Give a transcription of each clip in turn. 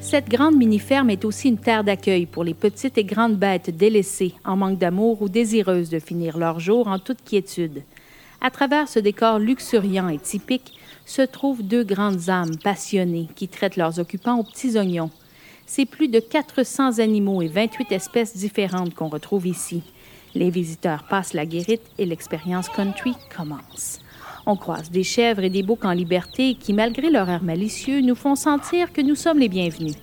Cette grande mini-ferme est aussi une terre d'accueil pour les petites et grandes bêtes délaissées, en manque d'amour ou désireuses de finir leur jour en toute quiétude. À travers ce décor luxuriant et typique se trouvent deux grandes âmes passionnées qui traitent leurs occupants aux petits oignons. C'est plus de 400 animaux et 28 espèces différentes qu'on retrouve ici. Les visiteurs passent la guérite et l'expérience country commence. On croise des chèvres et des boucs en liberté qui, malgré leur air malicieux, nous font sentir que nous sommes les bienvenus.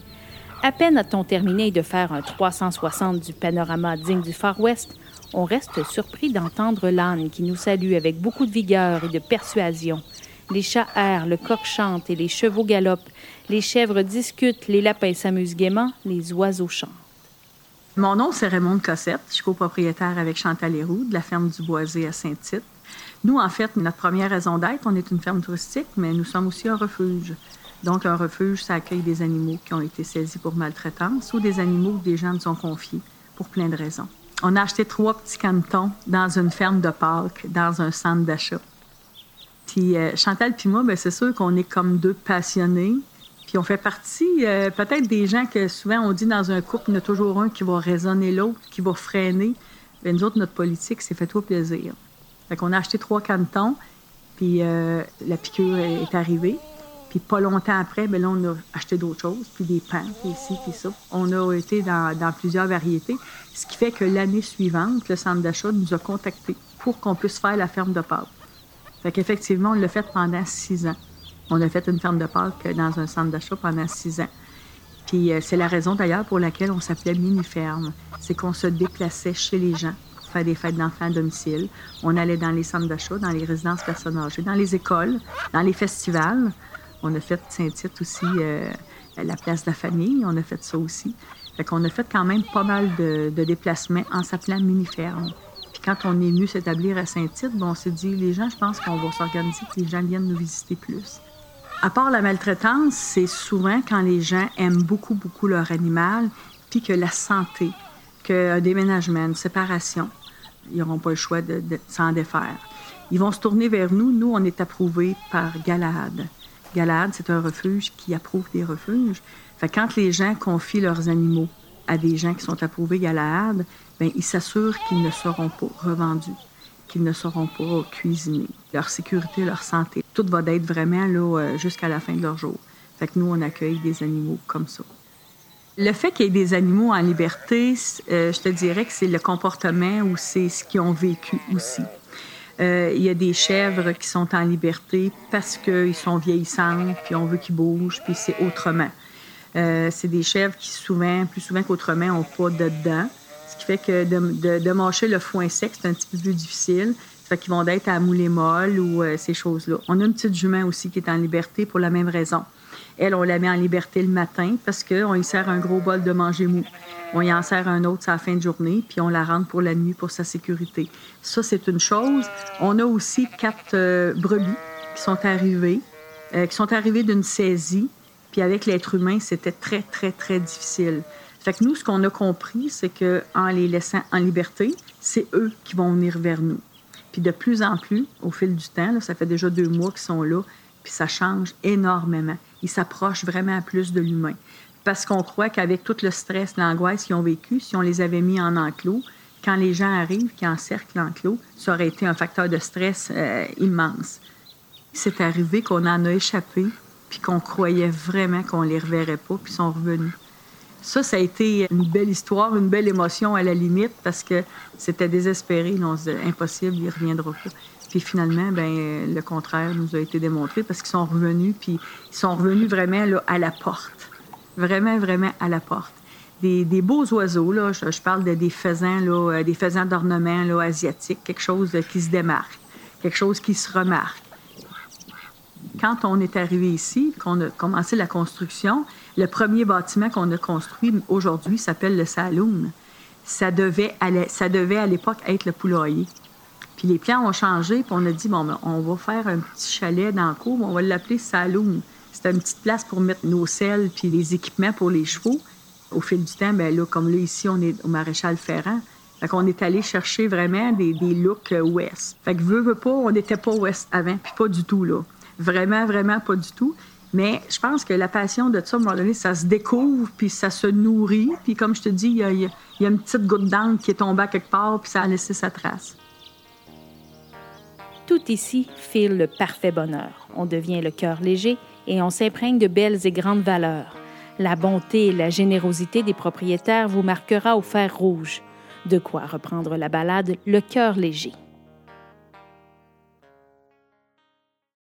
À peine a-t-on terminé de faire un 360 du panorama digne du Far West, on reste surpris d'entendre l'âne qui nous salue avec beaucoup de vigueur et de persuasion. Les chats errent, le coq chante et les chevaux galopent. Les chèvres discutent, les lapins s'amusent gaiement, les oiseaux chantent. Mon nom, c'est Raymond Cossette. Je suis copropriétaire avec Chantal Héroux de la ferme du Boisé à Saint-Tite. Nous, en fait, notre première raison d'être, on est une ferme touristique, mais nous sommes aussi un refuge. Donc, un refuge, ça accueille des animaux qui ont été saisis pour maltraitance ou des animaux que des gens nous ont confiés pour plein de raisons. On a acheté trois petits cantons dans une ferme de Pâques, dans un centre d'achat. Puis euh, Chantal puis moi, ben, c'est sûr qu'on est comme deux passionnés. Puis on fait partie euh, peut-être des gens que souvent on dit dans un couple, il y en a toujours un qui va raisonner l'autre, qui va freiner. Ben, nous autres, notre politique, c'est fait-toi plaisir. Fait qu'on a acheté trois cantons, puis euh, la piqûre est, arrivée. Puis pas longtemps après, ben là, on a acheté d'autres choses, puis des pains, puis ici, puis ça. On a été dans, plusieurs variétés, ce qui fait que l'année suivante, le centre d'achat nous a contactés pour qu'on puisse faire la ferme de pâtes. Fait qu'effectivement, on l'a fait pendant six ans. On a fait une ferme de Pâques dans un centre d'achat pendant six ans. Puis euh, c'est la raison d'ailleurs pour laquelle on s'appelait mini-ferme. C'est qu'on se déplaçait chez les gens faire des fêtes d'enfants à domicile. On allait dans les centres d'achat, dans les résidences personnes âgées, dans les écoles, dans les festivals. On a fait Saint-Tite aussi, euh, la place de la famille, on a fait ça aussi. Fait qu'on a fait quand même pas mal de, déplacements en s'appelant mini-ferme quand on est venu s'établir à Saint-Tite, on s'est dit, les gens, je pense qu'on va s'organiser, que les gens viennent nous visiter plus. À part la maltraitance, c'est souvent quand les gens aiment beaucoup, beaucoup leur animal, puis que la santé, qu'un déménagement, une séparation, ils n'auront pas le choix de, s'en défaire. Ils vont se tourner vers nous. Nous, on est approuvés par Galahad. Galahad, c'est un refuge qui approuve des refuges. Fait quand les gens confient leurs animaux à des gens qui sont approuvés Galahad, bien, ils s'assurent qu'ils ne seront pas revendus, qu'ils ne seront pas cuisinés. Leur sécurité, leur santé, tout va être vraiment là euh, jusqu'à la fin de leur jour. Fait que nous, on accueille des animaux comme ça. Le fait qu'il y ait des animaux en liberté, euh, je te dirais que c'est le comportement ou c'est ce qu'ils ont vécu aussi. Euh, il y a des chèvres qui sont en liberté parce qu'ils sont vieillissants, puis on veut qu'ils bougent, puis c'est autrement. c'est des chèvres qui souvent, plus souvent qu'autrement, n'ont pas de dents qui fait que de, de, le foin sec, c'est un petit peu plus difficile. Ça fait qu'ils vont être à mouler molle ou euh, ces choses-là. On a une petite jument aussi qui est en liberté pour la même raison. Elle, on la met en liberté le matin parce qu'on y sert un gros bol de manger mou. On y en sert un autre à la fin de journée, puis on la rentre pour la nuit pour sa sécurité. Ça, c'est une chose. On a aussi quatre euh, brebis qui sont arrivées, euh, qui sont arrivées d'une saisie. Puis avec l'être humain, c'était très, très, très difficile. Fait que nous, ce qu'on a compris, c'est qu'en les laissant en liberté, c'est eux qui vont venir vers nous. Puis de plus en plus, au fil du temps, ça fait déjà deux mois qu'ils sont là, puis ça change énormément. Ils s'approchent vraiment plus de l'humain. Parce qu'on croit qu'avec tout le stress, l'angoisse qu'ils ont vécu, si on les avait mis en enclos, quand les gens arrivent, qui encerclent l'enclos, ça aurait été un facteur de stress euh, immense. C'est arrivé qu'on en a échappé, puis qu'on croyait vraiment qu'on les reverrait pas, puis sont revenus. Ça, ça a été une belle histoire, une belle émotion à la limite parce que c'était désespéré. On se impossible, il ne reviendra pas. Puis finalement, ben, le contraire nous a été démontré parce qu'ils sont revenus, puis ils sont revenus vraiment là, à la porte. Vraiment, vraiment à la porte. Des, beaux oiseaux, là, je, parle de, des faisans, là, euh, des faisans d'ornement là, asiatiques, quelque chose qui se démarque, quelque chose qui se remarque. Quand on est arrivé ici, qu'on a commencé la construction, le premier bâtiment qu'on a construit aujourd'hui s'appelle le Saloon. Ça devait, ça devait à l'époque être le poulailler. Puis les plans ont changé, puis on a dit, bon, ben, on va faire un petit chalet dans le cour, on va l'appeler Saloon. C'était une petite place pour mettre nos selles puis les équipements pour les chevaux. Au fil du temps, ben là, comme là, ici, on est au Maréchal Ferrand. Fait qu'on est allé chercher vraiment des, looks euh, ouest. Fait que pas, on n'était pas ouest avant, puis pas du tout, là. Vraiment, vraiment pas du tout. Mais je pense que la passion de ça, à un moment donné, ça se découvre, puis ça se nourrit. Puis comme je te dis, il y a, une petite goutte d'encre qui est tombée à quelque part, puis ça a laissé sa trace. Tout ici file le parfait bonheur. On devient le cœur léger et on s'imprègne de belles et grandes valeurs. La bonté et la générosité des propriétaires vous marquera au fer rouge. De quoi reprendre la balade Le cœur léger.